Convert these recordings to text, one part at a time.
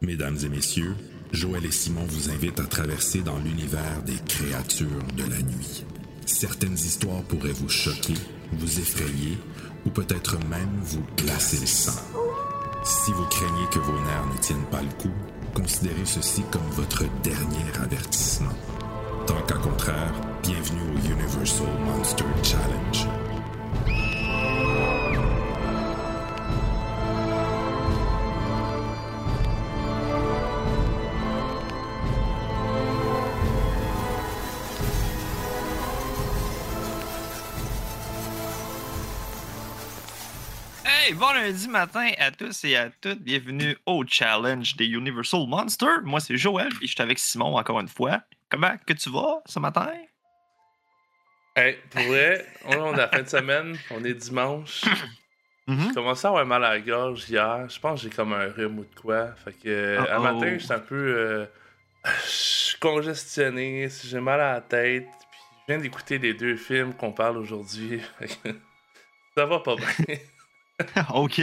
Mesdames et messieurs, Joël et Simon vous invitent à traverser dans l'univers des créatures de la nuit. Certaines histoires pourraient vous choquer, vous effrayer ou peut-être même vous glacer le sang. Si vous craignez que vos nerfs ne tiennent pas le coup, considérez ceci comme votre dernier avertissement. Tant qu'à contraire, bienvenue au Universal Monster Challenge. Lundi matin à tous et à toutes. Bienvenue au challenge des Universal Monsters. Moi, c'est Joël et je suis avec Simon encore une fois. Comment que tu vas ce matin? Hey, pour vrai, on est la fin de semaine, on est dimanche. Mhm. J'ai commencé à avoir mal à la gorge hier. Je pense que j'ai comme un rhume ou de quoi. Fait que, euh, Uh-oh. un matin, j'étais un peu euh, je suis congestionné, j'ai mal à la tête. Puis je viens d'écouter les deux films qu'on parle aujourd'hui. Ça va pas bien. ok,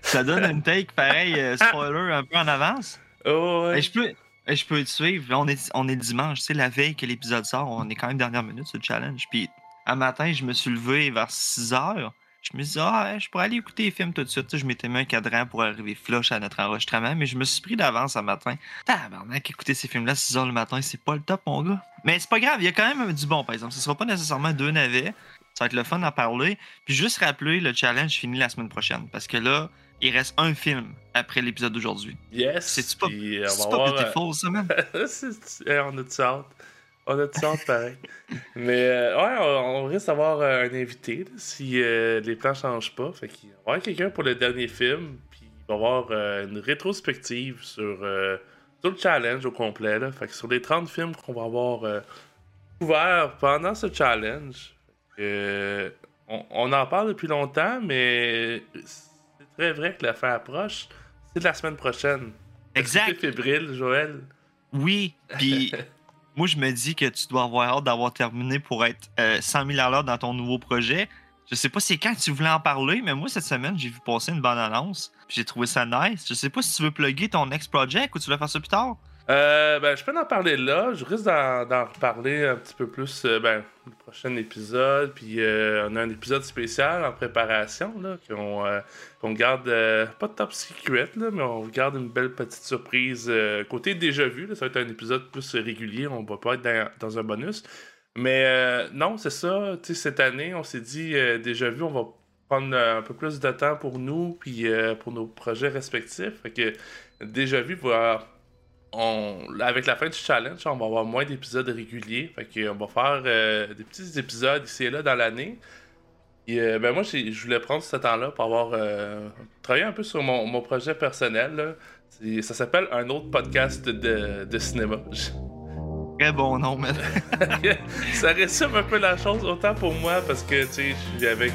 ça donne une take pareil, euh, spoiler un peu en avance? Oh, ouais. Hey, je peux, hey, je peux te suivre. On est, on est dimanche, sais, la veille que l'épisode sort, on est quand même dernière minute sur le challenge. Puis un matin, je me suis levé vers 6 heures. Je me suis dit, ah, je pourrais aller écouter les films tout de suite. Tu sais, je m'étais mis un cadran pour arriver flush à notre enregistrement, mais je me suis pris d'avance un matin. Tabarnak, écouter ces films-là à 6 heures le matin, c'est pas le top, mon gars. Mais c'est pas grave, il y a quand même du bon, par exemple. Ce sera pas nécessairement deux navets. Ça va être le fun d'en parler. Puis juste rappeler, le challenge finit la semaine prochaine. Parce que là, il reste un film après l'épisode d'aujourd'hui. Yes. C'est-tu pas, c'est pas beautiful, ça, man? on a du hâte. On a du hâte pareil. Mais euh, ouais, on, on risque d'avoir euh, un invité là, si euh, les plans changent pas. Fait qu'il va y avoir quelqu'un pour le dernier film. Puis il va y avoir euh, une rétrospective sur, sur le challenge au complet. Là. Fait que sur les 30 films qu'on va avoir couverts pendant ce challenge. Euh, on, on en parle depuis longtemps, mais c'est très vrai que la fin approche. C'est la semaine prochaine. Exact. T'es fébrile, Joël? Oui, puis moi, je me dis que tu dois avoir hâte d'avoir terminé pour être euh, 100 000 à l'heure dans ton nouveau projet. Je sais pas c'est quand tu voulais en parler, mais moi, cette semaine, j'ai vu passer une bonne annonce. J'ai trouvé ça nice. Je sais pas si tu veux plugger ton next project ou tu veux faire ça plus tard. Euh, ben, je peux en parler là. Je risque d'en, reparler un petit peu plus euh, ben, le prochain épisode. Puis euh, on a un épisode spécial en préparation euh, qu'on garde euh, pas top secret, là, mais on garde une belle petite surprise côté déjà vu. Ça va être un épisode plus régulier. On va pas être dans, un bonus. Mais non, c'est ça. Cette année, on s'est dit déjà vu, on va prendre un peu plus de temps pour nous puis pour nos projets respectifs. Fait que déjà vu va on, avec la fin du challenge, on va avoir moins d'épisodes réguliers. Fait que, on va faire euh, des petits épisodes ici et là dans l'année. Et euh, ben moi, je voulais prendre ce temps-là pour avoir euh, travaillé un peu sur mon, mon projet personnel. là. Ça s'appelle un autre podcast de, de cinéma. Très bon nom, man. ça résume un peu la chose, autant pour moi, parce que tu sais, je suis avec,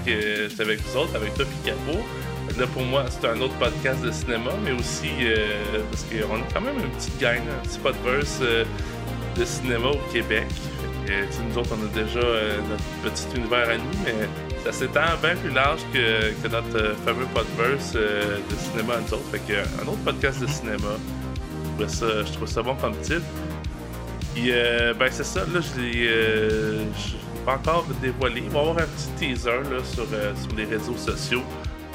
avec vous autres, avec toi puis Capo. Là, pour moi, c'est un autre podcast de cinéma, mais aussi euh, parce qu'on a quand même une petite gang, un petit podverse euh, de cinéma au Québec. Tu sais, nous autres, on a déjà euh, notre petit univers à nous, mais ça s'étend bien plus large que, que notre euh, fameux podverse euh, de cinéma à nous autres. Fait que, euh, un autre podcast de cinéma. Je trouvais ça, je trouve ça bon comme titre. Puis, euh, ben, c'est ça, là, je l'ai euh, pas encore dévoilé. Il va y avoir un petit teaser là, sur, euh, sur les réseaux sociaux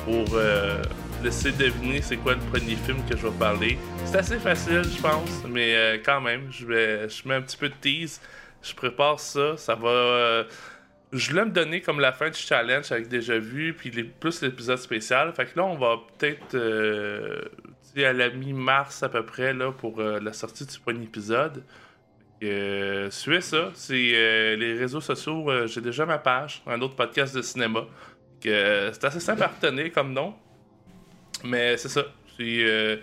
pour euh, laisser deviner c'est quoi le premier film que je vais parler. C'est assez facile, je pense, mais euh, quand même, je, vais, je mets un petit peu de tease. Je prépare ça. Ça va. euh, je voulais me donner comme la fin du challenge avec déjà vu, puis plus l'épisode spécial. Fait que là, on va peut-être à la mi-mars à peu près là, pour la sortie du premier épisode. Suivez ça. C'est les réseaux sociaux. J'ai déjà ma page, un autre podcast de cinéma. C'est assez simple à retenir comme nom. Mais c'est ça. C'est euh,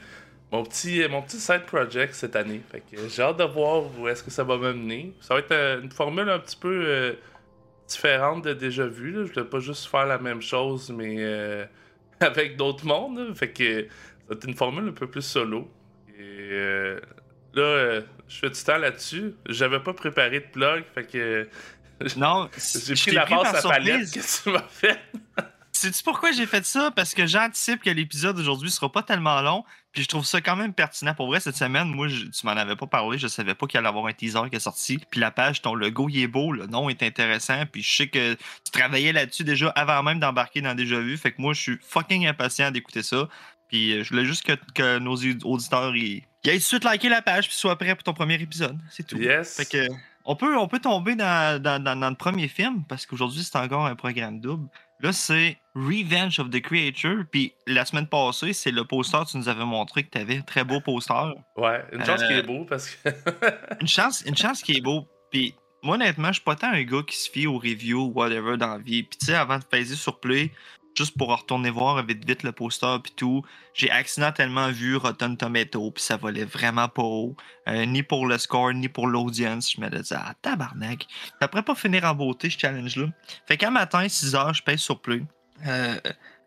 mon, petit, mon petit side project cette année. Fait que j'ai hâte de voir où est-ce que ça va me mener. Ça va être euh, une formule un petit peu euh, différente de déjà vu. Je vais pas juste faire la même chose, mais avec d'autres mondes. Fait que être une formule un peu plus solo. Et là, je fais du temps là-dessus. J'avais pas préparé de plug, fait que Non, j'ai pris la pris passe à palette surprise. que tu m'as fait? Sais-tu pourquoi j'ai fait ça? Parce que j'anticipe que l'épisode d'aujourd'hui sera pas tellement long, puis je trouve ça quand même pertinent. Pour vrai, cette semaine, moi, tu m'en avais pas parlé, je savais pas qu'il allait y avoir un teaser qui est sorti. Puis la page, ton logo, il est beau, le nom est intéressant, puis je sais que tu travaillais là-dessus déjà avant même d'embarquer dans Déjà Vu. Fait que moi, je suis fucking impatient d'écouter ça. Puis euh, je voulais juste que, nos auditeurs ils, aient tout de suite liké la page puis soient prêts pour ton premier épisode. C'est tout. Yes. Fait que on peut, on peut tomber dans, dans, le premier film parce qu'aujourd'hui c'est encore un programme double. Là, c'est Revenge of the Creature. Puis la semaine passée, c'est le poster que tu nous avais montré que tu avais. Très beau poster. Ouais, une chance qu'il est Euh, beau parce que. Une chance, une chance qui est beau. Puis moi, honnêtement, je suis pas tant un gars qui se fie aux reviews ou whatever dans la vie. Puis tu sais, avant de peser sur Play, juste pour retourner voir vite vite le poster puis tout, j'ai accidentellement vu Rotten Tomato puis ça volait vraiment pas haut. Euh, ni pour le score, ni pour l'audience. Je me disais, ah tabarnak. Ça pourrait pas finir en beauté, ce challenge-là. Fait qu'un matin, 6 h je pèse sur Play. Euh,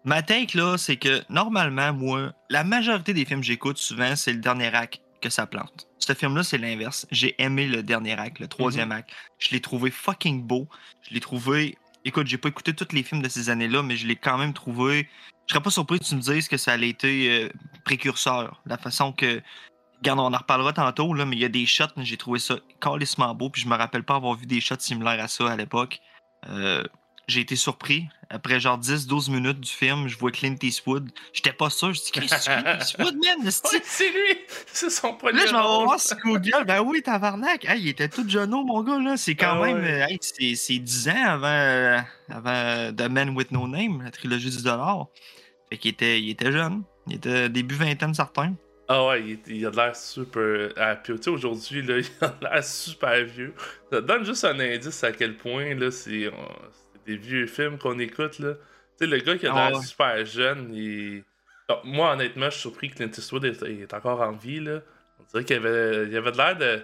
ma take, là, c'est que normalement, moi, la majorité des films que j'écoute souvent, c'est le dernier acte que ça plante. Ce film-là, c'est l'inverse. J'ai aimé le dernier acte, le troisième acte. Je l'ai trouvé fucking beau. Je l'ai trouvé. Écoute, j'ai pas écouté tous les films de ces années-là, mais je l'ai quand même trouvé. Je serais pas surpris que tu me dises que ça a été euh, précurseur. La façon que. Regarde, on en reparlera tantôt, là, mais il y a des shots, j'ai trouvé ça calissement beau, puis je me rappelle pas avoir vu des shots similaires à ça à l'époque. Euh, j'ai été surpris. Après genre 10-12 minutes du film, je vois Clint Eastwood. J'étais pas sûr. Je dis, Chris, Clint Eastwood, man? Ouais, c'est lui! C'est son premier Là, je m'en vais voir sur Google. Ben oui, tabarnak. Hey, il était tout jeuneau, mon gars. là. C'est quand Ah même. ouais. euh, hey, c'est, c'est 10 ans avant, euh, avant The Man with No Name, la trilogie du dollar. Fait qu'il était, il était jeune. Il était début vingtaine, certain. Ah ouais, il, il a de l'air super. Ah, puis tu sais, aujourd'hui, il a de l'air super vieux. Ça te donne juste un indice à quel point, là, c'est euh, c'est des vieux films qu'on écoute, là. Tu sais, le gars qui a Ah l'air ouais. super jeune, il. Moi, honnêtement, je suis surpris que Clint Eastwood est, est encore en vie, là. On dirait qu'il avait, il avait l'air de.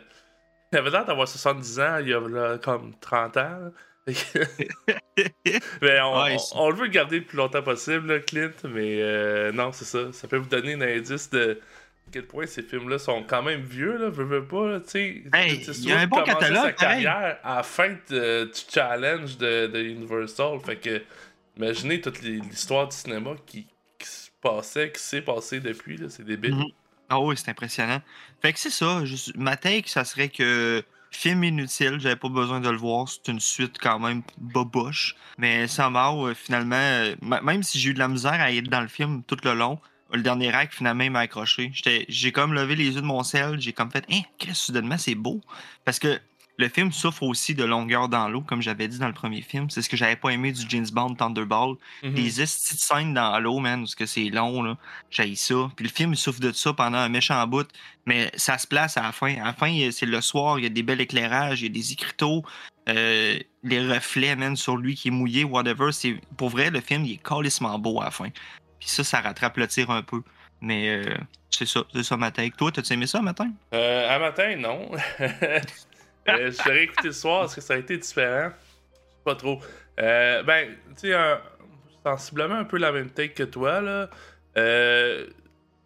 Il avait l'air d'avoir 70 ans, il y a là, comme 30 ans. mais on, Ouais, on- c'est- on le veut garder le plus longtemps possible, là, Clint, mais euh, non, c'est ça. Ça peut vous donner un indice de quel point ces films-là sont quand même vieux, là, veux, veux pas, tu sais. Hey, il y a un bon catalogue, sa carrière à la fin de- du challenge de, de Universal, fait que imaginez toute l'histoire du cinéma qui, qui se passait, qui s'est passé depuis, là, c'est débile. Mhm. Ah oui, c'est impressionnant. Fait que c'est ça. juste- ma take, ça serait que film inutile, j'avais pas besoin de le voir. C'est une suite quand même boboche. Mais somehow, euh, finalement, euh, même si j'ai eu de la misère à être dans le film tout le long, le dernier acte, finalement, il m'a accroché. J'ai comme levé les yeux de mon sel, j'ai comme fait, hein, qu'est-ce soudainement, c'est beau. Parce que le film souffre aussi de longueur dans l'eau, comme j'avais dit dans le premier film. C'est ce que j'avais pas aimé du James Bond Thunderball. Mhm. Les estis de scènes dans l'eau, man, parce que c'est long, là. J'ai ça. Puis le film, il souffre de ça pendant un méchant bout. Mais ça se place à la fin. À la fin, c'est le soir, il y a des bels éclairages, il y a des écriteaux, euh, les reflets, man, sur lui qui est mouillé, whatever. C'est, pour vrai, le film, il est calissement beau à la fin. Ça, ça rattrape le tir un peu. Mais euh, c'est ça, c'est ça ma. Toi, t'as-tu aimé ça matin? Euh, à matin, non. euh, je l'aurais écouté le soir, est-ce que ça a été différent? Pas trop. Euh, ben, tu sais, sensiblement un peu la même take que toi, là. Euh,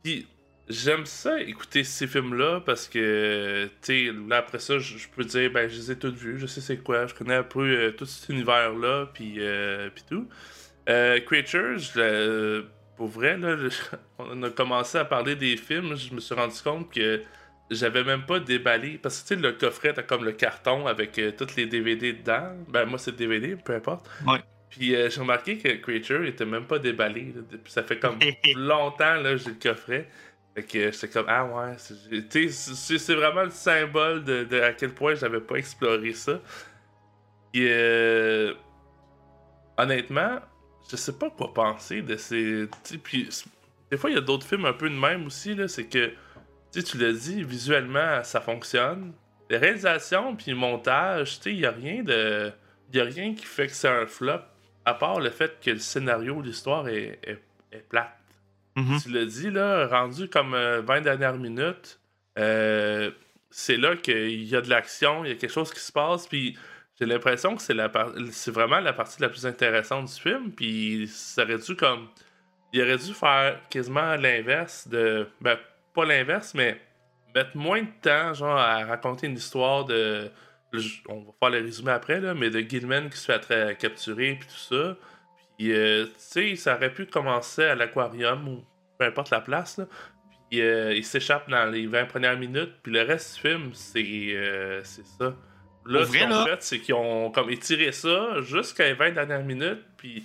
Puis, j'aime ça écouter ces films-là parce que, tu sais, là, après ça, je peux dire, ben, je les ai tous vus, je sais c'est quoi, je connais un peu tout cet univers-là, puis tout. Creatures, je pour vrai, là, je- on a commencé à parler des films, je me suis rendu compte que j'avais même pas déballé. Parce que tu sais, le coffret, t'as comme le carton avec euh, tous les DVD dedans. Ben, moi, c'est DVD, peu importe. Ouais. Puis euh, j'ai remarqué que Creature était même pas déballé. là. Ça fait comme longtemps, là, j'ai le coffret. Fait que j'étais comme, ah ouais, c'est- vraiment le symbole de, de à quel point j'avais pas exploré ça. Puis, euh, honnêtement, je sais pas quoi penser de ces. Puis, des fois, il y a d'autres films un peu de même aussi, là. C'est que, tu l'as dit, visuellement, ça fonctionne. Les réalisations, puis le montage, tu sais, il y a rien de. Il y a rien qui fait que c'est un flop, à part le fait que le scénario, l'histoire est, est, est plate. Mhm. Tu l'as dit, là, rendu comme euh, 20 dernières minutes, euh, c'est là qu'il y a de l'action, il y a quelque chose qui se passe, puis j'ai l'impression que c'est la c'est vraiment la partie la plus intéressante du film, puis ça aurait dû comme... Il aurait dû faire quasiment l'inverse de... Ben, pas l'inverse, mais mettre moins de temps, genre, à raconter une histoire de... On va faire le résumé après, là, mais de Gilman qui se fait capturer, puis tout ça. Puis, euh, tu sais, ça aurait pu commencer à l'aquarium ou peu importe la place, là. Puis, euh, il s'échappe dans les 20 premières minutes, puis le reste du film, c'est euh, c'est ça. Là, Pour ce vrai, qu'ils ont fait, c'est qu'ils ont comme étiré ça jusqu'à les 20 dernières minutes, puis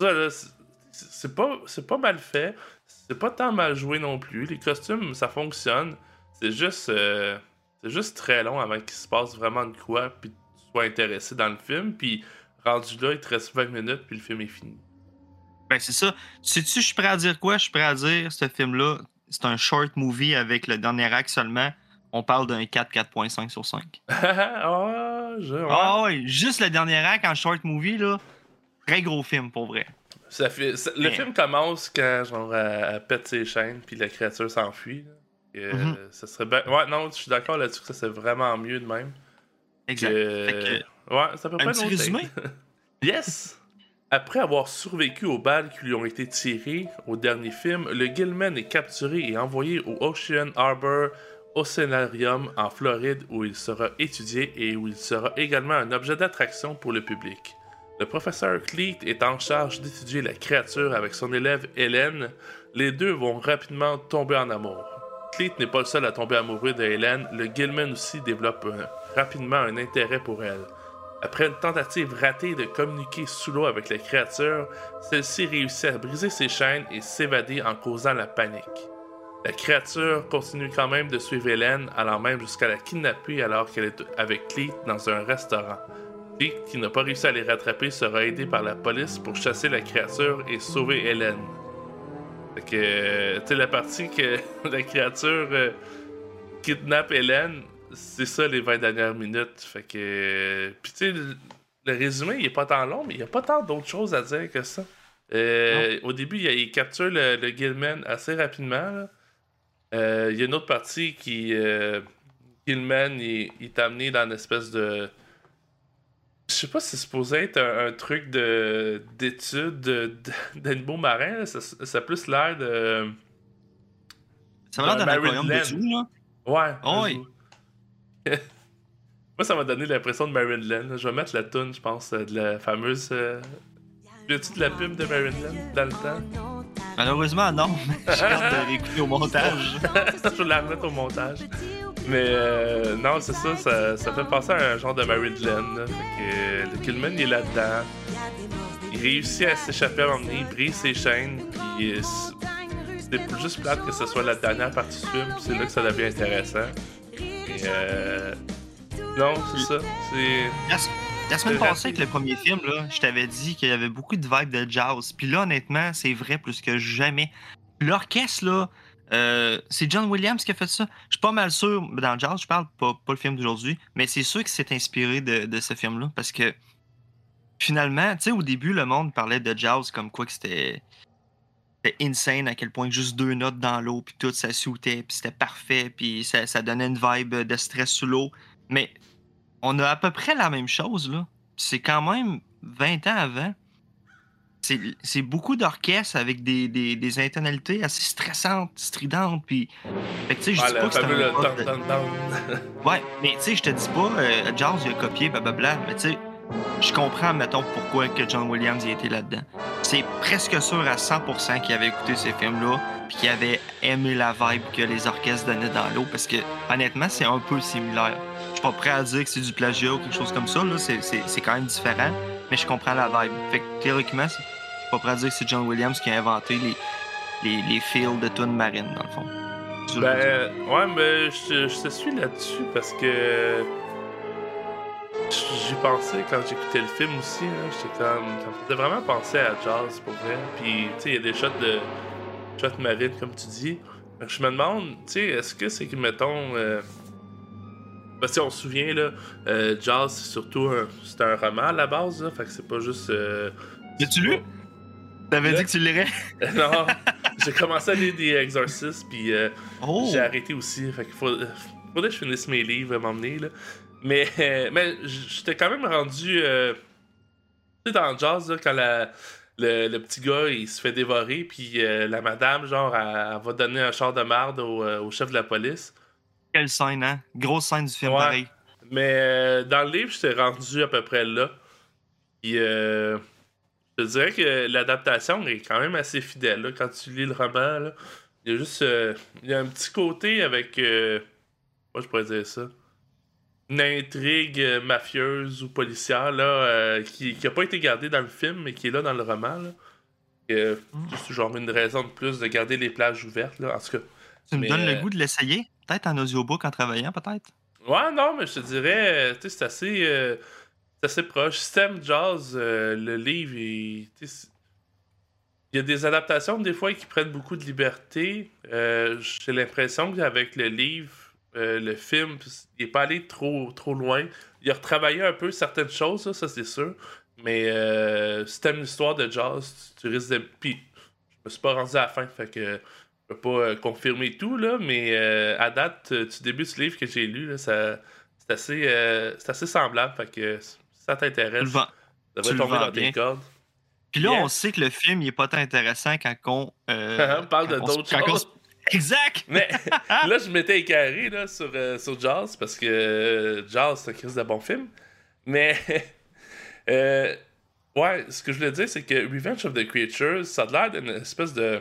ça, là, c'est- c'est pas, c'est pas mal fait. C'est pas tant mal joué non plus. Les costumes, ça fonctionne. C'est juste, euh, c'est juste très long avant qu'il se passe vraiment de quoi, puis tu sois intéressé dans le film. Puis rendu là, il te reste 20 minutes, puis le film est fini. Ben, c'est ça. Sais-tu, je suis prêt à dire quoi? Je suis prêt à dire, ce film-là, c'est un short movie avec le dernier acte seulement. On parle d'un 4, 4.5 sur 5. ah, je, ouais. Ah ouais, juste le dernier acte en short movie, là. Très gros film, pour vrai. Ça fait, ça- le film commence quand genre elle, elle pète ses chaînes puis la créature s'enfuit. euh, Mhm. Ça serait bien. Ouais, non, je suis d'accord là-dessus que ça c'est vraiment mieux de même. Exact. Que- Fait Ouais, ça peut Un pas petit résumé? yes! Après avoir survécu aux balles qui lui ont été tirées au dernier film, le Gilman est capturé et envoyé au Ocean Harbor Océanarium en Floride où il sera étudié et où il sera également un objet d'attraction pour le public. Le professeur Cleet est en charge d'étudier la créature avec son élève Hélène. Les deux vont rapidement tomber en amour. Cleet n'est pas le seul à tomber amoureux de Hélène, le Gilman aussi développe rapidement un intérêt pour elle. Après une tentative ratée de communiquer sous l'eau avec la créature, celle-ci réussit à briser ses chaînes et s'évader en causant la panique. La créature continue quand même de suivre Hélène, allant même jusqu'à la kidnapper alors qu'elle est avec Cleet dans un restaurant. Cleet, qui n'a pas réussi à les rattraper, sera aidé par la police pour chasser la créature et sauver Hélène. Fait que, euh, tu sais, la partie que la créature euh, kidnappe Hélène, c'est ça les 20 dernières minutes. Fait que. euh, Puis tu sais, le, résumé, il est pas tant long, mais il y a pas tant d'autres choses à dire que ça. Euh, au début, il, il capture le, le Gilman assez rapidement. là. Euh, Il y a une autre partie qui. Euh, Gilman, il, il est amené dans une espèce de. Je sais pas si c'est supposé être un, un truc de d'étude de- de- d'animaux marins. là. Ça, ça a plus l'air de. Ça va l'air d'un aquarium de tout, là. Ouais. Oui. Moi, ça m'a donné l'impression de Maryland. Je vais mettre la tune, je pense, euh, de la fameuse. Euh... tu de la pub de Maryland dans le temps? Malheureusement, non. J'ai hâte de réécouter au montage. je vais la remettre au montage. Mais euh, non, c'est ça, ça, ça fait penser à un genre de Maryland. là. Fait que euh, le Killman il est là-dedans. Il réussit à s'échapper à emmener, il brise ses chaînes, puis euh, c'est juste plate que ce soit la dernière partie du film, c'est là que ça devient intéressant. Et, euh, non, c'est ça. C'est. La, semaine passée, avec le premier film, là, je t'avais dit qu'il y avait beaucoup de vibes de jazz. Puis là, honnêtement, c'est vrai plus que jamais. L'orchestre, là, euh, c'est John Williams qui a fait ça. Je suis pas mal sûr, dans jazz, je parle pas, pas le film d'aujourd'hui, mais c'est sûr qu'il s'est inspiré de, de ce film-là. Parce que finalement, tu sais, au début, le monde parlait de jazz comme quoi que c'était. C'était insane à quel point juste deux notes dans l'eau, puis tout, ça sautait, puis c'était parfait, puis ça, ça donnait une vibe de stress sous l'eau. Mais on a à peu près la même chose, là. C'est quand même 20 ans avant. C'est beaucoup d'orchestres avec des, des, des intonalités assez stressantes, stridentes, puis... Fait que, tu sais, je dis pas que c'est de-. Ouais, mais tu sais, je te dis pas, euh, Jazz, il a copié, blablabla, mais tu sais, je comprends, mettons, pourquoi que John Williams y était là-dedans. C'est presque sûr à 100% qu'il avait écouté ces films-là, puis qu'il avait aimé la vibe que les orchestres donnaient dans l'eau, parce que, honnêtement, c'est un peu similaire. Suis pas prêt à dire que c'est du plagiat ou quelque chose comme ça, là, c'est- c'est c'est quand même différent, mais je comprends la vibe. Fait que, théoriquement, je suis pas prêt à dire que c'est John Williams qui a inventé les, les, les fields de tunes marines, dans le fond. Je. Ben, ouais, mais je, je te suis là-dessus parce que. J'y pensais quand j'écoutais le film aussi. là, J'étais comme. Ça faisait vraiment penser à jazz pour vrai. Puis, tu sais, il y a des shots de. shots marines, comme tu dis. Je me demande, tu sais, est-ce que c'est que, mettons. Euh... Parce que on se souvient, là, euh, jazz, c'est surtout un, c'est un roman à la base, là. Fait que c'est pas juste. Euh... L'as-tu lu? T'avais dit que tu lirais? non, j'ai commencé à lire des exorcistes, puis. euh, Oh! j'ai arrêté aussi. Fait qu'il faut, faudrait que je finisse mes livres à m'emmener. Là. Mais, euh, mais j'étais quand même rendu. euh, tu sais, dans jazz, là, quand la- le, le petit gars il se fait dévorer, puis euh, la madame, genre, elle, elle va donner un char de marde au, euh, au chef de la police. Quelle scène, hein? Grosse scène du film, Ouais. pareil. Mais euh, dans le livre, j'étais rendu à peu près là. Puis. Euh, Je dirais que l'adaptation est quand même assez fidèle. Là, quand tu lis le roman, là. il y a juste. euh, il y a un petit côté avec. euh, moi, je pourrais dire ça? Une intrigue euh, mafieuse ou policière là, qui n'a pas été gardée dans le film, mais qui est là dans le roman. Là. Euh, juste genre une raison de plus de garder les plages ouvertes. Là. En tout cas. Tu me donnes le goût de l'essayer? Peut-être en audiobook en travaillant, peut-être? Ouais, non, mais je te dirais, tu sais, c'est assez, euh, assez proche. System Jazz, euh, le livre, il, y a des adaptations des fois qui prennent beaucoup de liberté. Euh, J'ai l'impression qu'avec le livre, euh, le film, il est pas allé trop, trop loin. Il a retravaillé un peu certaines choses, ça c'est sûr. Mais si t'aimes l'histoire de jazz, tu, risques de. Puis, je me suis pas rendu à la fin, fait que peux pas euh, confirmer tout, là, mais euh, à date, euh, du début du livre que j'ai lu, c'est assez, euh, assez semblable. Fait que si ça t'intéresse, ça devrait tomber dans tes bien. cordes. Puis là, Yeah. on sait que le film, il est pas tant intéressant quand on. euh, On parle de quand d'autres on choses. se- Exact! Mais là, je m'étais écarré là, sur, sur Jaws parce que Jaws, c'est un crise de bon film. Mais, ouais, ce que je voulais dire, c'est que Revenge of the Creatures, ça a l'air d'une espèce de.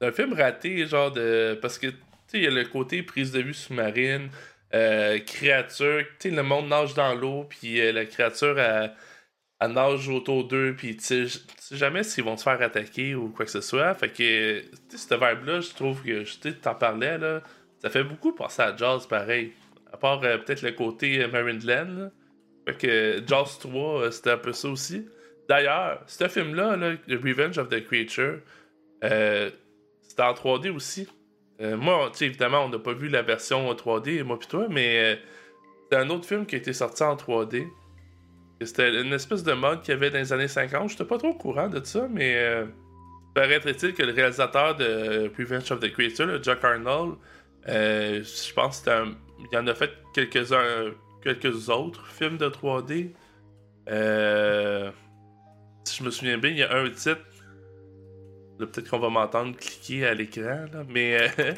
D'un film raté, genre de. Parce que, tu sais, il y a le côté prise de vue sous-marine, euh, créature, tu sais, le monde nage dans l'eau, puis euh, la créature, elle, nage autour d'eux, puis tu sais, jamais s'ils vont se faire attaquer ou quoi que ce soit. Fait que, tu sais, cette vibe-là, je trouve que, tu sais, t'en parlais, là, ça fait beaucoup penser à Jaws, pareil. À part euh, peut-être le côté euh, Maryland, là. Fait que Jaws 3, euh, c'était un peu ça aussi. D'ailleurs, ce film-là, là, The Revenge of the Creature, euh, c'était en 3D aussi. Euh, moi, tu évidemment, on n'a pas vu la version 3D, moi pis toi, mais euh, c'est un autre film qui a été sorti en 3D. Et C'était une espèce de mode qu'il y avait dans les années 50. J'étais pas trop au courant de ça, mais euh, paraîtrait-il que le réalisateur de Revenge of the Creature, le Jack Arnold, euh, je pense que c'était un- il en a fait quelques-uns, quelques autres films de 3D. Euh, si je me souviens bien, il y a un titre. Peut-être qu'on va m'entendre cliquer à l'écran, là, mais euh,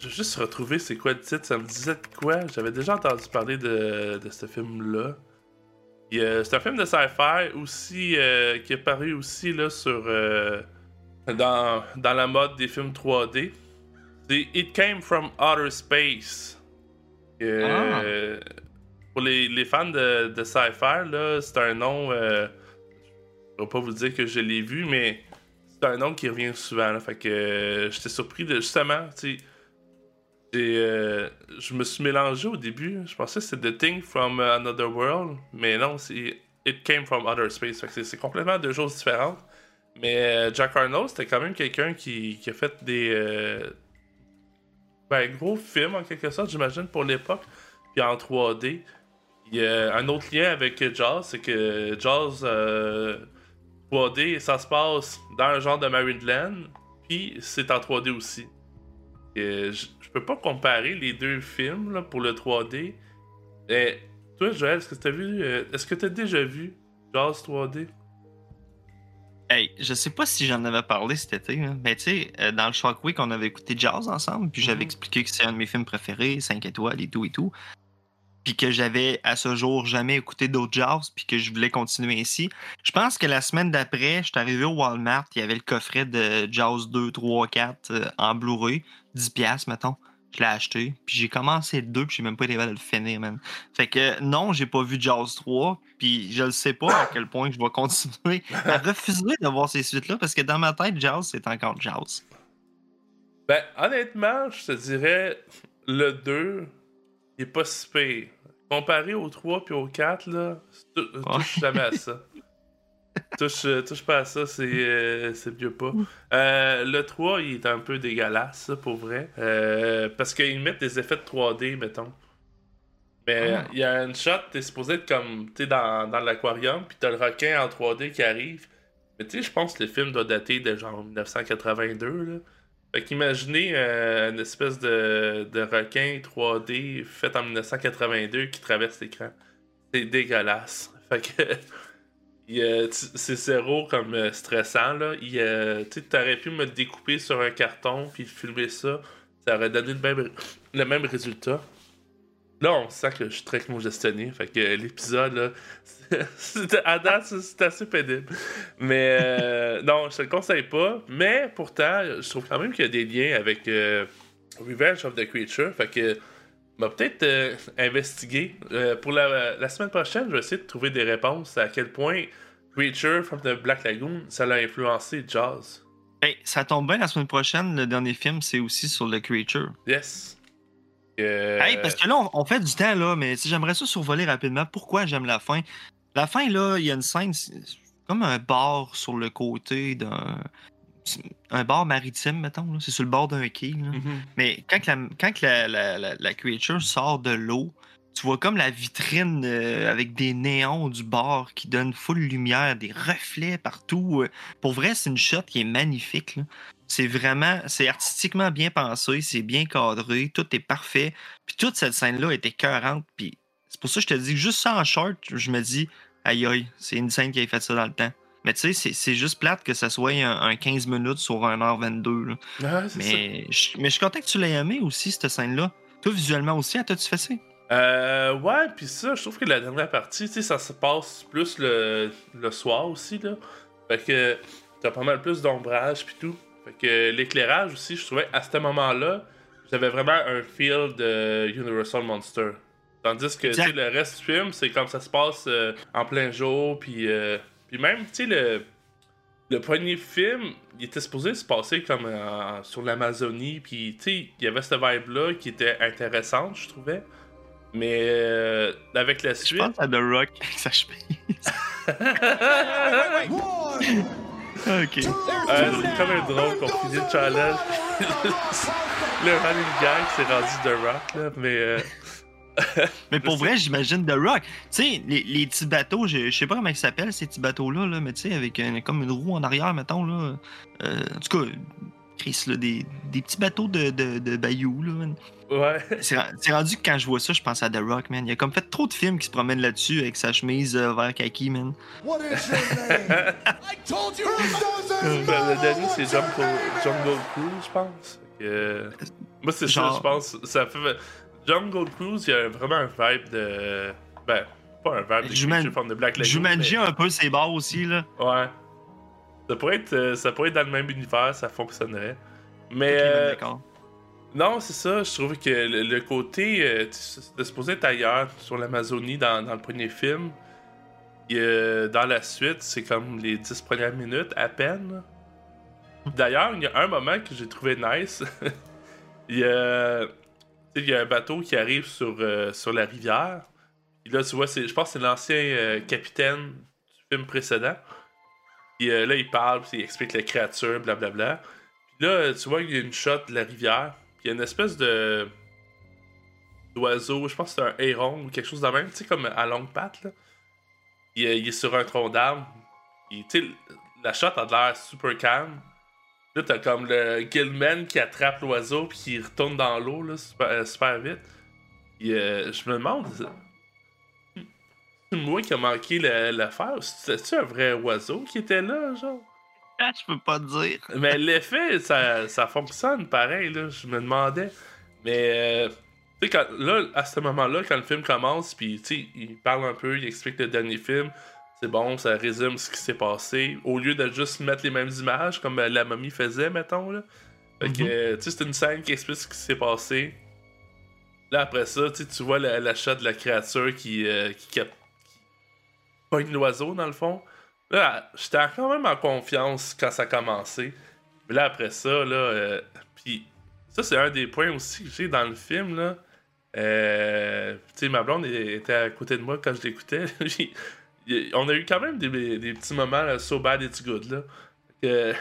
je vais juste retrouver c'est quoi le titre. Ça me disait de quoi? J'avais déjà entendu parler de, de ce film-là. Euh, C'est un film de sci-fi aussi euh, qui est paru aussi là, sur euh, dans, dans la mode des films 3D. C'est It Came from Outer Space. Euh, Pour les, les fans de, de sci-fi, là, c'est un nom. je vais pas vous dire que je l'ai vu, mais c'est un nom qui revient souvent. fait que euh, j'étais surpris de justement, tu sais. euh, je me suis mélangé au début. Je pensais que c'était The Thing from Another World, mais non, c'est It Came from Outer Space. C'est, complètement deux choses différentes. Mais euh, Jack Arnold, c'était quand même quelqu'un qui, qui a fait des euh, ben, gros films en quelque sorte, j'imagine, pour l'époque, puis en 3D. Il y a un autre lien avec Jaws, c'est que euh, 3D, ça se passe dans un genre de Maryland, puis c'est en 3D aussi. Et je, je peux pas comparer les deux films là, pour le 3D. Et toi, Joël, est-ce que t'as vu, euh, est-ce que t'as déjà vu Jaws 3D? Hey, je sais pas si j'en avais parlé cet été, hein, mais tu sais, euh, dans le Shock Week, on avait écouté Jazz ensemble, puis j'avais Mhm. expliqué que c'est un de mes films préférés, 5 étoiles et tout et tout. Puis que j'avais à ce jour jamais écouté d'autres Jazz, puis que je voulais continuer ainsi. Je pense que la semaine d'après, je suis arrivé au Walmart, il y avait le coffret de Jazz 2, 3, 4 euh, en Blu-ray, 10$, piastres, mettons. Je l'ai acheté, puis j'ai commencé le 2, puis j'ai même pas été capable de le finir, man. Fait que non, j'ai pas vu Jaws 3, puis je ne sais pas à quel point je vais continuer à refuser de voir ces suites-là, parce que dans ma tête, Jaws, c'est encore Jaws. Ben, honnêtement, je te dirais, le 2, il est pas si pire. Comparé au 3 puis au 4, là, tou- Ouais. touche jamais à ça. touche, euh, touche pas à ça, c'est euh, c'est mieux pas. Euh, le 3, il est un peu dégueulasse, ça, pour vrai. Euh, parce qu'ils mettent des effets de 3D, mettons. Mais Ah. il y a une shot, t'es supposé être comme, tu dans, dans l'aquarium, puis t'as le requin en 3D qui arrive. Mais tu sais, je pense que le film doit dater de genre 1982, là. Fait qu'imaginez euh, une espèce de, de requin 3D fait en 1982 qui traverse l'écran. C'est dégueulasse. Fait que c'est zéro comme euh, stressant là. Il, euh, t'aurais pu me découper sur un carton puis filmer ça. Ça aurait donné le même, le même résultat. Là, on sent que je suis très congestionné. Fait que l'épisode, là, c'était, à date, c'est assez pénible. Mais euh, non, je te le conseille pas. Mais pourtant, je trouve quand même qu'il y a des liens avec euh, Revenge of the Creature. Fait que, va peut-être euh, investiguer. Euh, pour la, la semaine prochaine, je vais essayer de trouver des réponses à quel point Creature from the Black Lagoon, ça l'a influencé Jazz. Ben, ça tombe bien la semaine prochaine, le dernier film, c'est aussi sur le Creature. Yes. Euh, Hey, parce que là, on, on fait du temps, là, mais si j'aimerais ça survoler rapidement. Pourquoi j'aime la fin? La fin, là, il y a une scène, comme un bar sur le côté d'un. Un bar maritime, mettons. C'est sur le bord d'un quai. là. mhm. Mais quand, la, quand que la, la, la, la creature sort de l'eau, tu vois comme la vitrine euh, avec des néons du bar qui donne full lumière, des reflets partout. euh. Pour vrai, c'est une shot qui est magnifique. C'est vraiment, c'est artistiquement bien pensé, c'est bien cadré, tout est parfait. Puis toute cette scène-là était écœurante. Puis c'est pour ça que je te dis, juste ça en short, je me dis, aïe aïe, c'est une scène qui a fait ça dans le temps. Mais tu sais, c'est- c'est juste plate que ça soit un, un 15 minutes sur 1h22. là. Ah, ça. Mais je, mais je suis content que tu l'aies aimé aussi, cette scène-là. Toi, visuellement aussi, ah, t'as-tu fait ça? Euh, ouais, puis ça, je trouve que la dernière partie, tu sais, ça se passe plus le, le soir aussi, là. Fait que t'as pas mal plus d'ombrage puis tout. Fait que l'éclairage aussi, je trouvais, à ce moment-là, j'avais vraiment un feel de Universal Monster. Tandis que, tu sais, le reste du film, c'est comme ça se passe euh, en plein jour, puis euh, puis même, tu sais, le... Le premier film, il était supposé se passer comme euh, sur l'Amazonie, puis tu sais, il y avait cette vibe-là qui était intéressante, je trouvais. Mais euh, avec la Je suite. pense à The Rock avec sa chemise. ok. Euh, c'est quand même drôle qu'on finisse le challenge. le running gag, c'est rendu The Rock, là, mais. euh, Mais pour Je vrai, j'imagine The Rock. Tu sais, les, les petits bateaux, je, je sais pas comment ils s'appellent, ces petits bateaux-là, là, mais tu sais, avec un- comme une roue en arrière, mettons, là. Euh, en tout cas, Chris, là, des, des petits bateaux de, de, de bayou, là. man. ouais. C'est ren- c'est rendu que quand je vois ça, je pense à The Rock, man. Il a comme fait trop de films qui se promènent là-dessus avec sa chemise euh, vert kaki, man. What is your name? I told you. Le, le dernier, c'est Jungle, Jungle Cruise, je pense. Euh, moi, c'est ça, Genre- je pense. Ça fait. Jungle Cruise, il y a vraiment un vibe de. Ben, pas un vibe de Juman- Black Lagoon. Jumanji mais- un peu ses bars aussi, là. Ouais. Ça pourrait, être, euh, ça pourrait être dans le même univers, ça fonctionnerait. Mais. Euh. Non, c'est ça. Je trouve que le, le côté. Euh, supposé être ailleurs, sur l'Amazonie, dans, dans le premier film. Et, euh, dans la suite, c'est comme les 10 premières minutes à peine. D'ailleurs, il y a un moment que j'ai trouvé nice. il, y a, il y a un bateau qui arrive sur, euh, sur la rivière. Et là, tu vois, je pense que c'est l'ancien capitaine du film précédent. Euh, là, il parle, puis il explique la créature, blablabla. Puis là, tu vois, il y a une shot de la rivière. Puis il y a une espèce de. d'oiseau, je pense que c'est un héron ou quelque chose de même, tu sais, comme à longue patte, là. Il, est- il est sur un tronc d'arbre. Puis, tu la shot a l'air super calme. Là, t'as comme le Gilman qui attrape l'oiseau puis qui retourne dans l'eau, là, super, euh, vite. Puis, euh, je me demande. Moi qui a manqué la- l'affaire. C'est-tu un vrai oiseau qui était là, genre? Ah, je peux pas te dire. Mais l'effet, ça, ça fonctionne pareil, là. Je me demandais. Mais, euh, tu sais, là, à ce moment-là, quand le film commence, puis, tu sais, il parle un peu, il explique le dernier film, c'est bon, ça résume ce qui s'est passé, au lieu de juste mettre les mêmes images, comme euh, la momie faisait, mettons, là. Fait que, Mhm. tu sais, c'est une scène qui explique ce qui s'est passé. Là, après ça, tu vois la, la shot de la créature qui, euh, qui, cap- qui pogne l'oiseau, dans le fond. Là, j'étais quand même en confiance quand ça a commencé. Mais là, après ça, là, euh, ça, c'est un des points aussi que j'ai dans le film, là. Euh, tu sais, ma blonde était à côté de moi quand je l'écoutais. On a eu quand même des, des petits moments là, so bad it's good, là.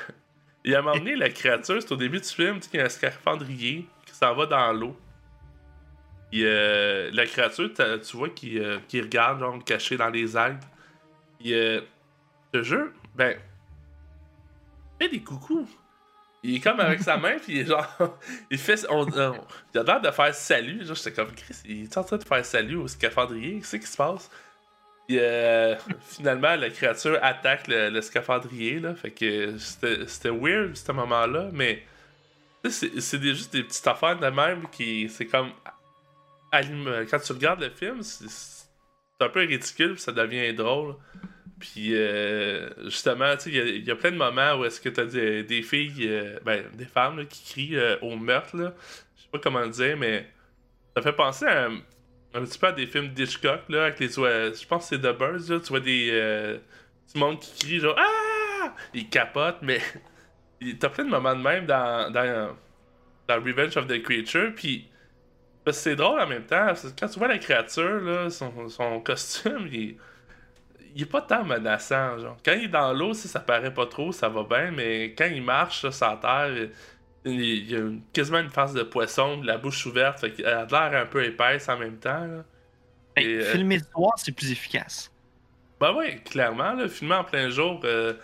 Il a emmené la créature, c'est au début du film, tu sais, qu'il y a un scaphandrier qui s'en va dans l'eau. Puis euh, la créature, tu vois, qui, euh, qui regarde, genre, caché dans les algues. Puis, euh, ce jeu, ben, il fait des coucous. Il est comme avec sa main, puis il est genre, il fait, on, on- il a l'air de faire salut. Genre, j'étais comme, Chris, il est en train de faire salut au scaphandrier, qu'est-ce qui se passe? Euh, finalement, la créature attaque le, scaphandrier, là. Fait que c'était weird, ce moment-là, mais c'est juste des petites affaires de même qui, c'est comme, quand tu regardes le film, c'est c'est un peu ridicule, puis ça devient drôle. Puis euh, justement, il y a- plein de moments où est-ce que t'as des, des filles, euh, ben, des femmes qui crient euh, au meurtre, là. Je sais pas comment le dire, mais ça fait penser à un, petit peu à des films d'Hitchcock, là, avec les Je pense que c'est The Birds, là. Tu vois des. euh, du monde qui crie, genre Ah! Ils capotent, mais. T'as plein de moments de même dans, dans, dans Revenge of the Creature, puis. Parce que c'est drôle en même temps. Quand tu vois la créature, là, son, son costume, il, il est pas tant menaçant. Genre. Quand il est dans l'eau, si ça paraît pas trop, ça va bien, mais quand il marche là, sur la terre, il, il y a quasiment une face de poisson, la bouche ouverte, fait qu'il a l'air un peu épaisse en même temps. Là. Hey, Et, euh, Filmer le soir, c'est plus efficace. Ben oui, clairement, là, filmer en plein jour, euh,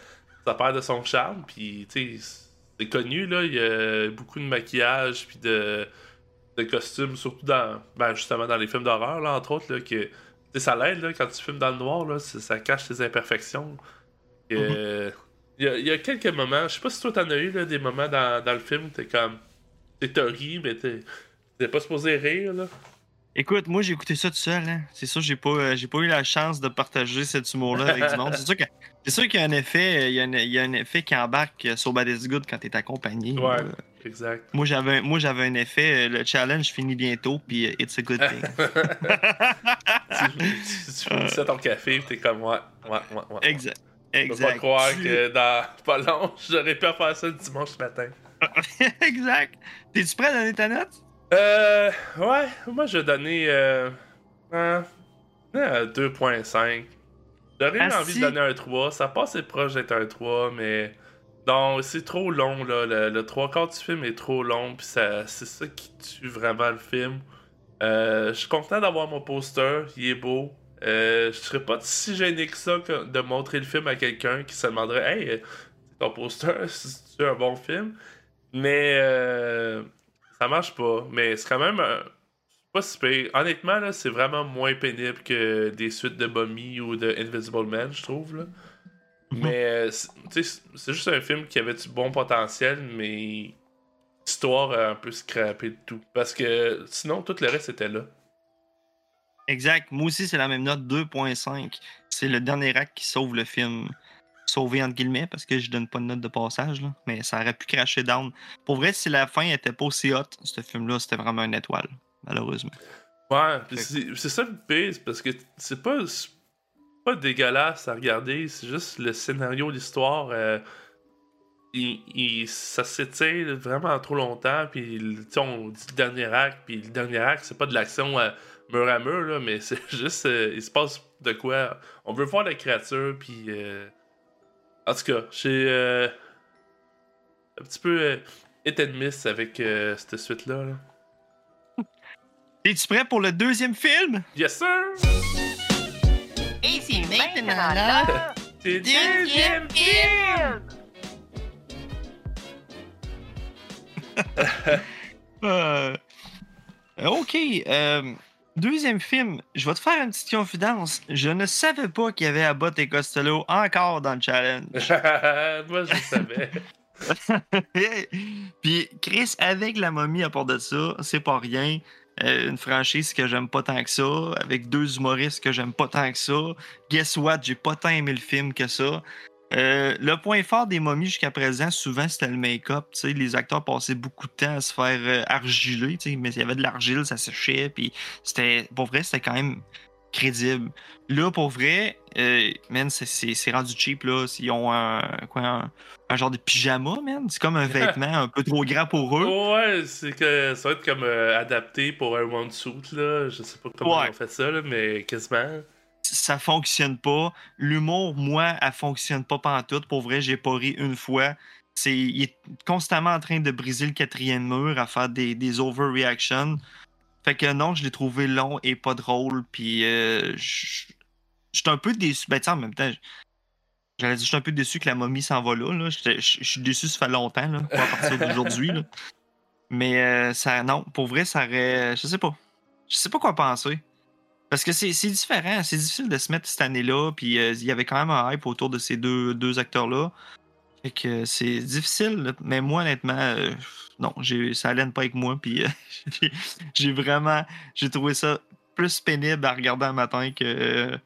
ça perd de son charme, puis tu sais, c'est connu, là, il y a beaucoup de maquillage, puis de, de costumes, surtout dans, ben justement dans les films d'horreur, là, entre autres, là, que, ça l'aide, là, quand tu filmes dans le noir, là, ça, cache tes imperfections. Euh, il y, a, il y a quelques moments, je sais pas si toi t'en as eu, là, des moments dans, dans le film, t'es comme, t'es ri, mais t'es t'es pas supposé rire, là. Écoute, moi j'ai écouté ça tout seul. Hein. C'est sûr, j'ai pas, euh, j'ai pas eu la chance de partager cet humour-là avec du monde. C'est sûr, que- c'est sûr qu'il y a un effet, euh, il y a un, il y a un effet qui embarque euh, sur Bad is Good quand t'es accompagné. Ouais. Exact. Moi j'avais, moi j'avais un effet. Le challenge finit bientôt, puis it's a good thing. tu, tu, tu finissais ton café, t'es comme, ouais, ouais, ouais, ouais. exact. Je peux Exact. pas croire que dans pas long, j'aurais pu faire ça le dimanche matin. exact. T'es-tu prêt à donner ta note? Euh. Ouais, moi je vais donner. Euh, euh, euh, 2.5. J'aurais eu Ah, envie de donner un 3. Ça passe proche d'être un 3, mais. Non, c'est trop long, là. Le, le trois quarts du film est trop long, puis ça, c'est ça qui tue vraiment le film. Euh, je suis content d'avoir mon poster, il est beau. Euh, je serais pas si gêné que ça que de montrer le film à quelqu'un qui se demanderait Hey, ton poster, c'est un bon film? Mais euh, ça marche pas. Mais c'est quand même euh, pas si pire. Honnêtement, là, c'est vraiment moins pénible que des suites de Mummy ou de Invisible Man, je trouve. Là. Mais euh, c'est juste un film qui avait du bon potentiel, mais l'histoire a un peu scrappé de tout. Parce que sinon, tout le reste était là. Exact. Moi aussi, c'est la même note, 2.5. C'est le dernier acte qui sauve le film. Sauvé entre guillemets, parce que je donne pas de note de passage, là. mais ça aurait pu cracher down. Pour vrai, si la fin était pas aussi hot, ce film-là, c'était vraiment une étoile, malheureusement. Ouais, c'est ça le pire, parce que c'est pas, pas dégueulasse à regarder, c'est juste le scénario, l'histoire. euh, il, il- ça s'étire vraiment trop longtemps, puis on dit le dernier acte, puis le dernier acte, c'est pas de l'action euh, mur à mur, là, mais c'est juste, euh, il se passe de quoi. On veut voir la créature, puis. En tout cas, j'ai. euh, un petit peu euh, hit and miss avec euh, cette suite-là. là. Es-tu prêt pour le deuxième film? Yes, sir! Et c'est maintenant là. C'est Deuxième film! Euh, ok. euh, deuxième film, je vais te faire une petite confidence. Je ne savais pas qu'il y avait Abbott et Costello encore dans le challenge. Moi, je savais. Puis Chris, avec la momie à part de ça, c'est pas rien. Euh, une franchise que j'aime pas tant que ça, avec deux humoristes que j'aime pas tant que ça. Guess what? J'ai pas tant aimé le film que ça. Euh, le point fort des momies jusqu'à présent, souvent, c'était le make-up. Les acteurs passaient beaucoup de temps à se faire euh, argiler, mais il y avait de l'argile, ça séchait, puis c'était, pour vrai, c'était quand même crédible. Là, pour vrai, euh, man, c'est- rendu cheap, là. Ils ont un, quoi, un, un genre de pyjama, man. C'est comme un vêtement un peu trop grand pour eux. Ouais, c'est que ça va être comme euh, adapté pour un one suit, là. Je sais pas comment Ouais. ils ont fait ça, là, mais quasiment. Ça fonctionne pas. L'humour, moi, elle fonctionne pas pantoute. Pour vrai, j'ai pas ri une fois. C'est, il est constamment en train de briser le quatrième mur, à faire des, des overreactions. Fait que non, je l'ai trouvé long et pas drôle. Puis euh, je suis un peu déçu. Ben, en même temps, j'allais dire, je suis un peu déçu que la momie s'en va là. là. Je suis déçu, ça fait longtemps, là, pas à partir d'aujourd'hui. Mais euh, ça, non, pour vrai, ça aurait. Je sais pas. Je sais pas quoi penser. Parce que c'est différent. C'est difficile de se mettre cette année-là. Puis euh, il y avait quand même un hype autour de ces deux, deux acteurs-là. Fait que c'est difficile, mais moi, honnêtement, euh, non, ça allait pas avec moi. Puis euh, j'ai- vraiment, j'ai trouvé ça plus pénible à regarder un matin que,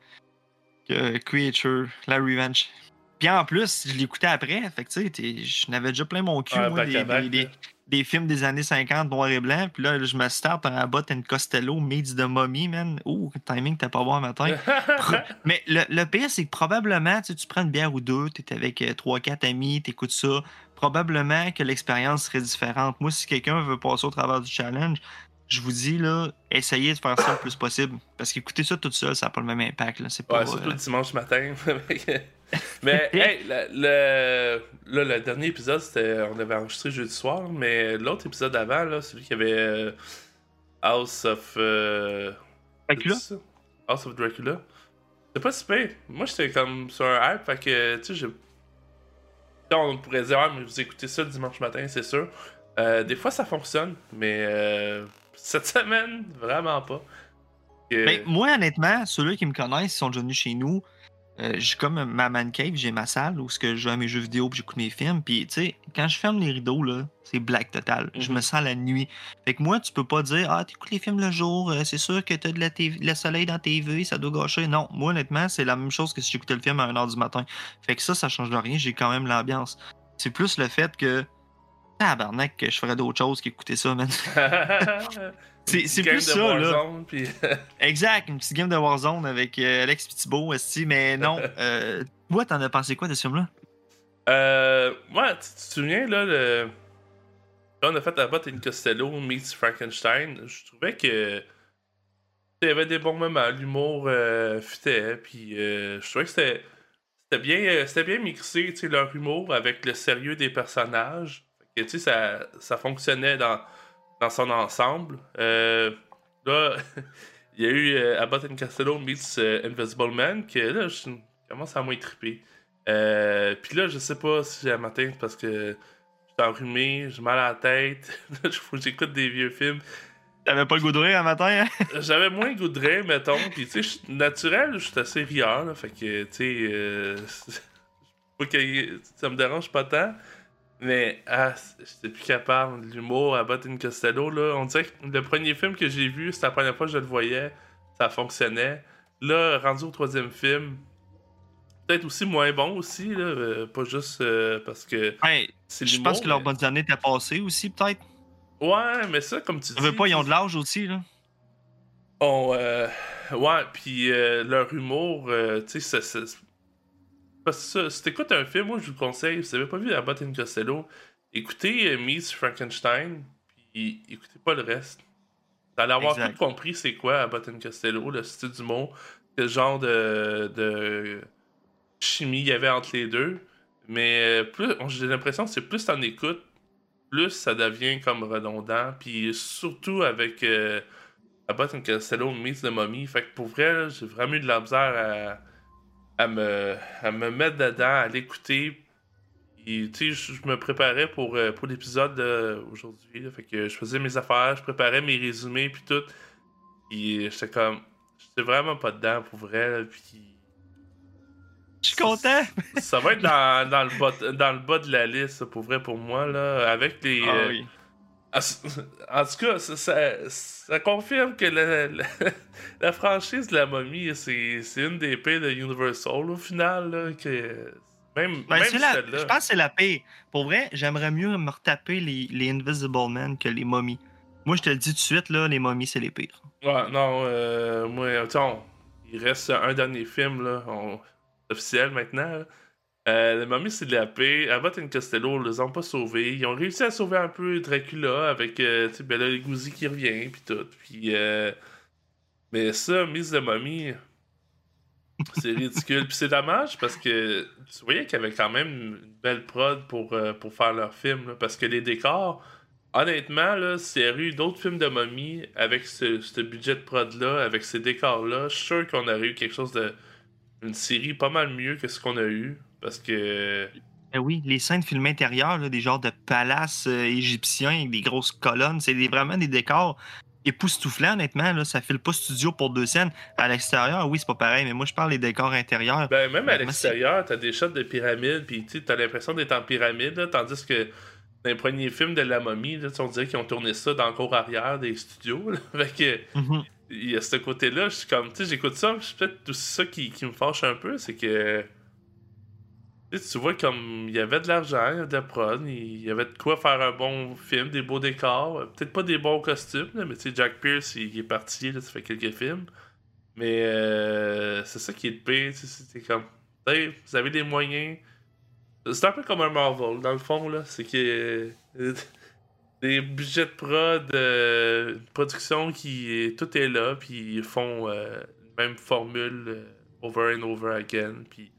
que Creature, la Revenge. Puis en plus, je l'écoutais après. Fait que tu sais, je n'avais déjà plein mon cul, Ouais, moi, des. Des films des années 50, noir et blanc. Puis là, je me starte en botte and Costello, Meets de Mommy, man. Ouh, timing, t'as pas bon matin. Mais le, le pire, c'est que probablement, tu prends une bière ou deux, tu es avec 3-4 amis, tu écoutes ça. Probablement que l'expérience serait différente. Moi, si quelqu'un veut passer au travers du challenge, je vous dis, là, essayez de faire ça le plus possible. Parce qu'écouter ça tout seul, ça n'a pas le même impact. Là. C'est pas, Ouais, surtout euh, le dimanche matin. mais, hey, le, le, dernier épisode, c'était. On avait enregistré jeudi soir, mais l'autre épisode avant, là, celui qui avait euh, House of. euh, Dracula? House of Dracula. C'est pas si pire. Moi, j'étais comme sur un hype, fait que, tu sais. Là, On pourrait dire, ah, mais vous écoutez ça le dimanche matin, c'est sûr. Euh, des fois, ça fonctionne, mais euh, cette semaine, vraiment pas. Ben, moi, honnêtement, ceux-là qui me connaissent, ils sont déjà venus chez nous. Euh, j'ai comme ma man cave, j'ai ma salle où ce que je joue à mes jeux vidéo puis j'écoute mes films. Puis, tu sais, quand je ferme les rideaux, là, c'est black total. Je Mhm. me sens la nuit. Fait que moi, tu peux pas dire, ah, t'écoutes les films le jour, euh, c'est sûr que t'as de la TV le soleil dans la TV, ça doit gâcher. Non, moi, honnêtement, c'est la même chose que si j'écoutais le film à 1h du matin. Fait que ça, ça change de rien, j'ai quand même l'ambiance. C'est plus le fait que, tabarnak, que je ferais d'autres choses qu'écouter ça, man. C'est- plus de ça, là. Puis- Exact, une petite game de Warzone avec euh, Alex Pittibo, esti, mais non. Euh, toi, t'en as pensé quoi de ce film-là? Euh, ouais, tu te souviens, là, le... là, on a fait la botte in Costello meets Frankenstein. Je trouvais que. Il y avait des bons moments, l'humour euh, fitait, puis euh, je trouvais que c'était. C'était bien, euh, c'était bien mixé, tu sais, leur humour avec le sérieux des personnages. Que, ça, ça fonctionnait dans, dans son ensemble. Euh, là, il y a eu euh, Abbott and Costello meets euh, Invisible Man, que là, je commence à moins triper. Puis là, je sais pas si j'ai un matin parce que j'étais enrhumé, j'ai mal à la tête, j'écoute des vieux films. T'avais pas le goût de rire un matin, hein? J'avais moins le goût de rire, mettons. Puis tu sais, je suis naturel, je suis assez rieur, là, fait que tu sais, ça me dérange pas tant. Mais ah, j'étais plus capable. L'humour à Button Costello, là, on dirait que le premier film que j'ai vu, c'était la première fois que je le voyais, ça fonctionnait. Là, rendu au troisième film, peut-être aussi moins bon aussi, là, euh, pas juste euh, parce que Ouais, c'est je pense que leur mais- bonne année t'a passé aussi, peut-être. Ouais, mais ça, comme tu Tu dis... veux pas, ils ont de l'âge aussi, là. On, euh, ouais, puis euh, leur humour, euh, tu sais, ça, ça- parce que ça, si t'écoutes un film, moi je vous conseille, si vous avez pas vu Abbott and Costello, écoutez euh, Meets Frankenstein, puis écoutez pas le reste. Vous allez avoir Exact. tout compris c'est quoi Abbott and Costello, le style du mot, quel genre de, de chimie il y avait entre les deux. Mais euh, plus, j'ai l'impression que c'est plus t'en écoutes, plus ça devient comme redondant, puis surtout avec... euh, Abbott and Costello meets the Mummy. Fait que pour vrai, j'ai vraiment eu de la misère à, me, à me mettre dedans, à l'écouter. Puis, tu sais, je me préparais pour, euh, pour l'épisode d'aujourd'hui. là. Fait que je faisais mes affaires, je préparais mes résumés, puis tout. Puis j'étais comme. J'étais vraiment pas dedans pour vrai. Puis. Je suis content. Ça va être dans, dans, le bas, dans le bas de la liste, pour vrai, pour moi, là. Avec les. Ah euh, oui. En tout cas, ça, ça- ça confirme que la, la- la franchise de la momie, c'est une des pires de Universal au final. Là, que même Ben, même la- je pense que c'est la paix. Pour vrai, j'aimerais mieux me retaper les, les Invisible Men que les momies. Moi, je te le dis tout de suite, là, les momies, c'est les pires. Ouais, non, euh, moi, on- il reste un dernier film, là, on- officiel maintenant. là. Euh, la momie, c'est de la paix. Abbott et Costello les ont pas sauvés. Ils ont réussi à sauver un peu Dracula avec euh, Bella Lugosi qui revient, puis tout. Euh, mais ça, mise de momie, c'est ridicule. puis c'est dommage parce que tu voyais qu'il y avait quand même une belle prod pour, euh, pour faire leur film. là, parce que les décors, honnêtement, là, s'il y avait eu d'autres films de momie avec ce, ce budget de prod-là, avec ces décors-là, je suis sûr qu'on aurait eu quelque chose de. Une série pas mal mieux que ce qu'on a eu. Parce que. Ben oui, les scènes filmées intérieures, là, des genres de palaces euh, égyptiens avec des grosses colonnes, c'est vraiment des décors époustouflant, honnêtement. Là. Ça file pas studio pour deux scènes. À l'extérieur, oui, c'est pas pareil, mais moi, je parle des décors intérieurs. Ben, même à l'extérieur, t'as des shots de pyramide, puis tu t'as l'impression d'être en pyramide, là, tandis que dans les premiers films de la momie, là, on dirait qu'ils ont tourné ça dans le cour arrière des studios. Fait que, Mhm. il y a ce côté-là, je suis comme, tu sais, j'écoute ça, puis c'est peut-être aussi ça qui, qui me fâche un peu, c'est que. Tu vois comme il y avait de l'argent, il y avait de la prod, il y avait de quoi faire un bon film, des beaux décors, euh, peut-être pas des bons costumes, mais tu sais, Jack Pierce, il, est parti, là, ça fait quelques films. Mais euh, c'est ça qui est le pire, tu sais, c'était comme, sais, vous avez des moyens. C'est un peu comme un Marvel, dans le fond, là, c'est que. euh, des budgets de prod, euh, une production qui tout est là, puis ils font la même formule over and over again, puis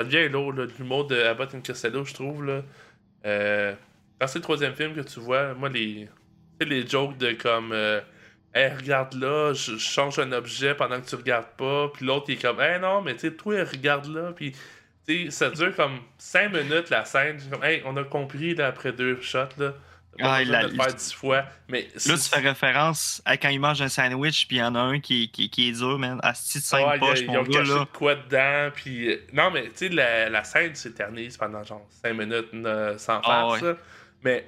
ça devient lourd, l'humour de Abbott and Costello, je trouve, là. Euh, quand troisième film que tu vois, moi, les, les jokes de comme, euh, hey, regarde là, je, change un objet pendant que tu regardes pas, puis l'autre, il est comme, hey, non, mais tu sais, toi, regarde là, puis tu sais, ça dure comme 5 minutes la scène, comme, hey, on a compris, là, après deux shots, là. Pas Ah, la- de le faire dix fois, mais Là, tu fais référence à quand il mange un sandwich, puis il y en a un qui, qui, qui est dur, man. À ce titre Ouais, 5 il y a- poches, ils ont gars, caché là. de quoi dedans, puis... euh, Non, mais, tu sais, la, la scène s'éternise pendant, genre, 5 minutes euh, sans faire Ah, ouais. ça. Mais,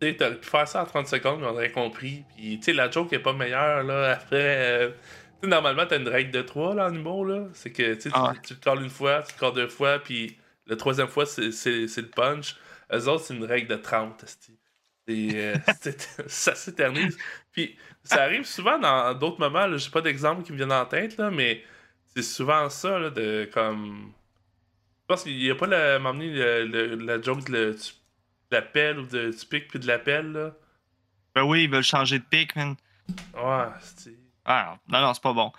tu sais, t'aurais pu faire ça en 30 secondes, on aurait compris. Puis, tu sais, la joke est pas meilleure, là, après... euh, Tu sais, normalement, t'as une règle de 3, là, en humour, là. C'est que, tu Ah, tu te calls une fois, tu te calls deux fois, puis la troisième fois, c'est le punch. Eux autres, c'est une règle de 30, esti. Et euh, ça s'éternise. Puis ça arrive souvent dans d'autres moments. J'ai pas d'exemple qui me viennent en tête, là, mais c'est souvent ça, là, de comme. Je pense qu'il y a pas la, m'emmener le, le- la joke de, le- tu- de la pelle ou de tu piques puis de la pelle, là. Ben oui, ils veulent changer de pic, man. Ouais, c'est. Ah, non, non, c'est pas bon.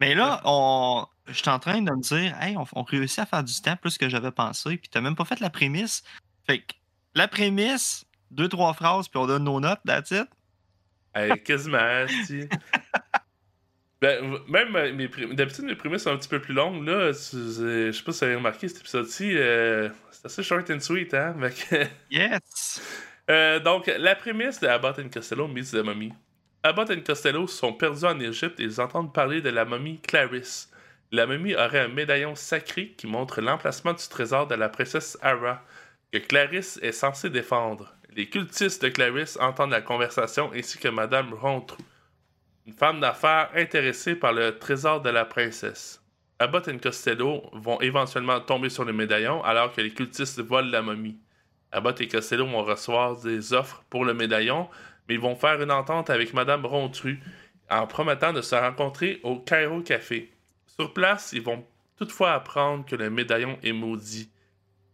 Mais là, on... je suis en train de me dire, hey, on, on réussit à faire du temps plus que j'avais pensé, puis t'as même pas fait la prémisse. Fait que la prémisse, deux, trois phrases, puis on donne nos notes, that's it. Hey, quasiment, esti. Ben, même euh, mes d'habitude mes prémices sont un petit peu plus longues là. tu- Je sais pas si vous avez remarqué cet épisode-ci, euh, c'est assez short and sweet, hein. Que- Yes! Euh, donc, la prémisse de Abbott and Costello meets the Mummy. Abbott et Costello sont perdus en Égypte et ils entendent parler de la momie Clarisse. La momie aurait un médaillon sacré qui montre l'emplacement du trésor de la princesse Ara, que Clarisse est censée défendre. Les cultistes de Clarisse entendent la conversation ainsi que Madame Rontrou, une femme d'affaires intéressée par le trésor de la princesse. Abbott et Costello vont éventuellement tomber sur le médaillon alors que les cultistes volent la momie. Abbott et Costello vont recevoir des offres pour le médaillon, mais ils vont faire une entente avec Madame Rontru en promettant de se rencontrer au Cairo Café. Sur place, ils vont toutefois apprendre que le médaillon est maudit.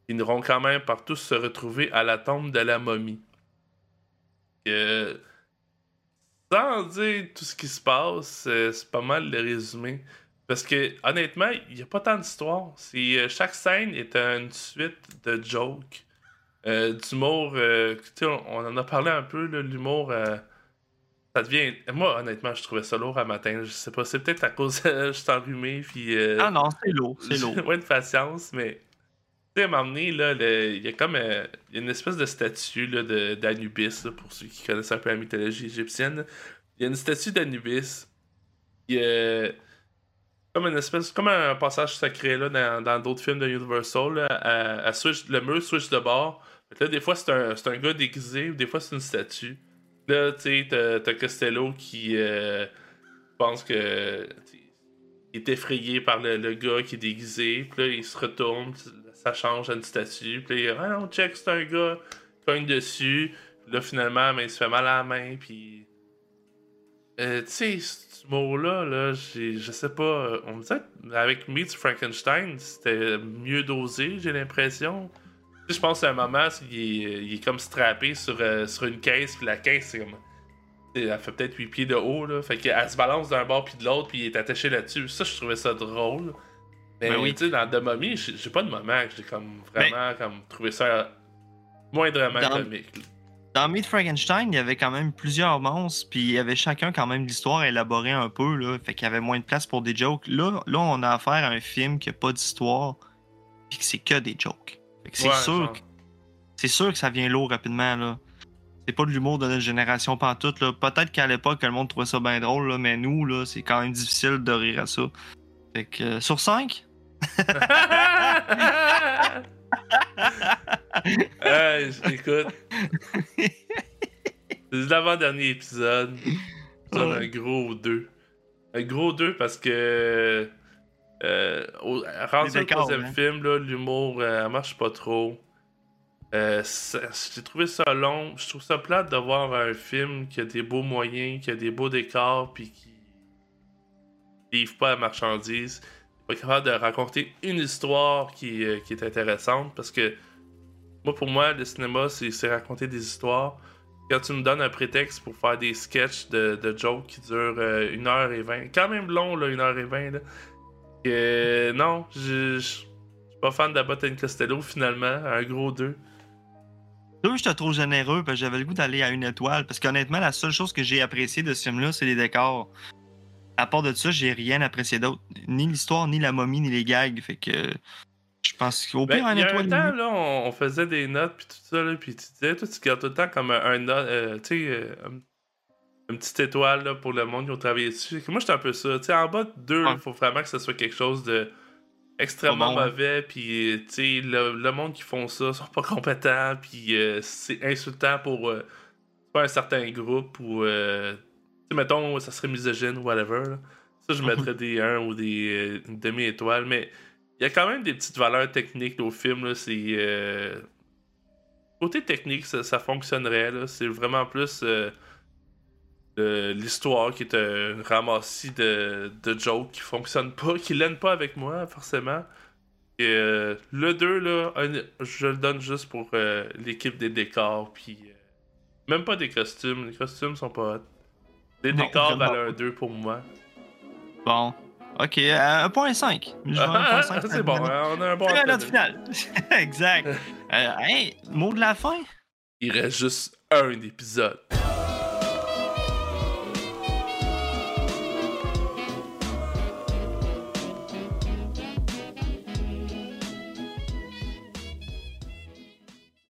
Ils n'iront quand même par tous se retrouver à la tombe de la momie. Sans dire tout ce qui se passe, euh, c'est pas mal le résumé. Parce que, honnêtement, il n'y a pas tant d'histoire. Euh, chaque scène est une suite de jokes. Euh, d'humour, euh, on, on en a parlé un peu, l'humour, ça devient... Moi, honnêtement, je trouvais ça lourd à matin, je sais pas, c'est peut-être à cause je suis enrhumé, puis... Ah non, c'est lourd, c'est lourd. ouais, de patience, mais... Sais, à un là, il y a comme euh, y a une espèce de statue d'Anubis, pour ceux qui connaissent un peu la mythologie égyptienne. Il y a une statue d'Anubis. Il a comme une espèce, comme un passage secret là, dans dans d'autres films de Universal. À, switch, le mur switch de bord. Là, des fois, c'est un, un gars déguisé, des fois, c'est une statue. Là, tu sais, t'as- Costello qui euh, pense que. il est effrayé par le, le gars qui est déguisé. Puis là, il se retourne, ça change une. Puis ah non, check, c'est un gars, cogne dessus. Puis là, finalement, ben, il se fait mal à la main. Puis. Euh, tu sais, ce mot-là, là, je sais pas. euh, On me disait avec Meets Frankenstein, c'était mieux dosé, j'ai l'impression. Je pense à un moment, c'est- il est, comme strappé sur, euh, sur une caisse, puis la caisse, c'est Elle fait peut-être 8 pieds de haut, là. Fait qu'elle se balance d'un bord puis de l'autre, puis il est attaché là-dessus. Ça, je trouvais ça drôle. Mais Ben oui. tu sais, dans The Mummy, j'ai pas de moment que j'ai comme vraiment comme trouvé ça moindrement Dans- comique. Dans Meet Frankenstein, il y avait quand même plusieurs monstres, puis il y avait chacun quand même l'histoire élaborée un peu, là, fait qu'il y avait moins de place pour des jokes. Là, là on a affaire à un film qui a pas d'histoire, puis que c'est que des jokes. Fait que c'est Ouais, sûr, que- c'est sûr que ça vient lourd rapidement, là. c'est pas de l'humour de notre génération pantoute. Là. Peut-être qu'à l'époque, le monde trouvait ça bien drôle, là, mais nous, là, c'est quand même difficile de rire à ça. Fait que, euh, sur 5, Hey, écoute. C'est l'avant-dernier épisode. Ouais. un gros 2. Un gros 2 parce que. Euh, au, rendu au troisième hein. film, l'humour, euh, elle marche pas trop. Euh, J'ai trouvé ça long. Je trouve ça plate de voir un film qui a des beaux moyens, qui a des beaux décors, puis qui livre pas la Pas capable de raconter une histoire qui, euh, qui est intéressante parce que moi, pour moi, le cinéma, c'est raconter des histoires. Quand tu me donnes un prétexte pour faire des sketchs de, de jokes qui durent euh, 1h20, quand même long, là, 1h20, là. Non, je je- je suis pas fan d'Abbott Costello, finalement, un gros 2. Deux, j'étais trop généreux parce que j'avais le goût d'aller à une étoile. Parce qu'honnêtement, la seule chose que j'ai appréciée de ce film-là, c'est les décors. À part de ça, j'ai rien apprécié d'autre. Ni l'histoire, ni la momie, ni les gags. Fait que je pense qu'au Ben, pire, un il y a étoile. un temps, là, on, on faisait des notes, puis tout ça, là, puis tu disais, toi, tu gardes tout le temps comme un, euh, tu sais, euh, un- une petite étoile là, pour le monde qui ont travaillé dessus. Moi, j'étais un peu ça. Tu sais, en bas de deux, il Ouais. faut vraiment que ce soit quelque chose de extrêmement bon, mauvais, puis, euh, tu sais, le, le monde qui font ça sont pas compétents, puis euh, c'est insultant pour un certain groupe, ou, euh, mettons, ça serait misogyne ou whatever, là. Ça, je mettrais des 1 ou des euh, une demi-étoile, mais il y a quand même des petites valeurs techniques au film. Là, c'est, euh, Côté technique, ça, ça fonctionnerait. C'est vraiment plus euh, l'histoire qui est un ramassis de, de jokes qui fonctionne pas, qui l'aime pas avec moi, forcément. Et euh, le 2, là, un- je le donne juste pour euh, l'équipe des décors. Puis euh, même pas des costumes. Les costumes sont pas hot. Non, décors valent un 2 pour moi. Bon. Ok, euh, 1.5. Je vais à 1.5, c'est bon, on a un bon C'est note finale. exact. Euh, hey, mot de la fin? Il reste juste un épisode.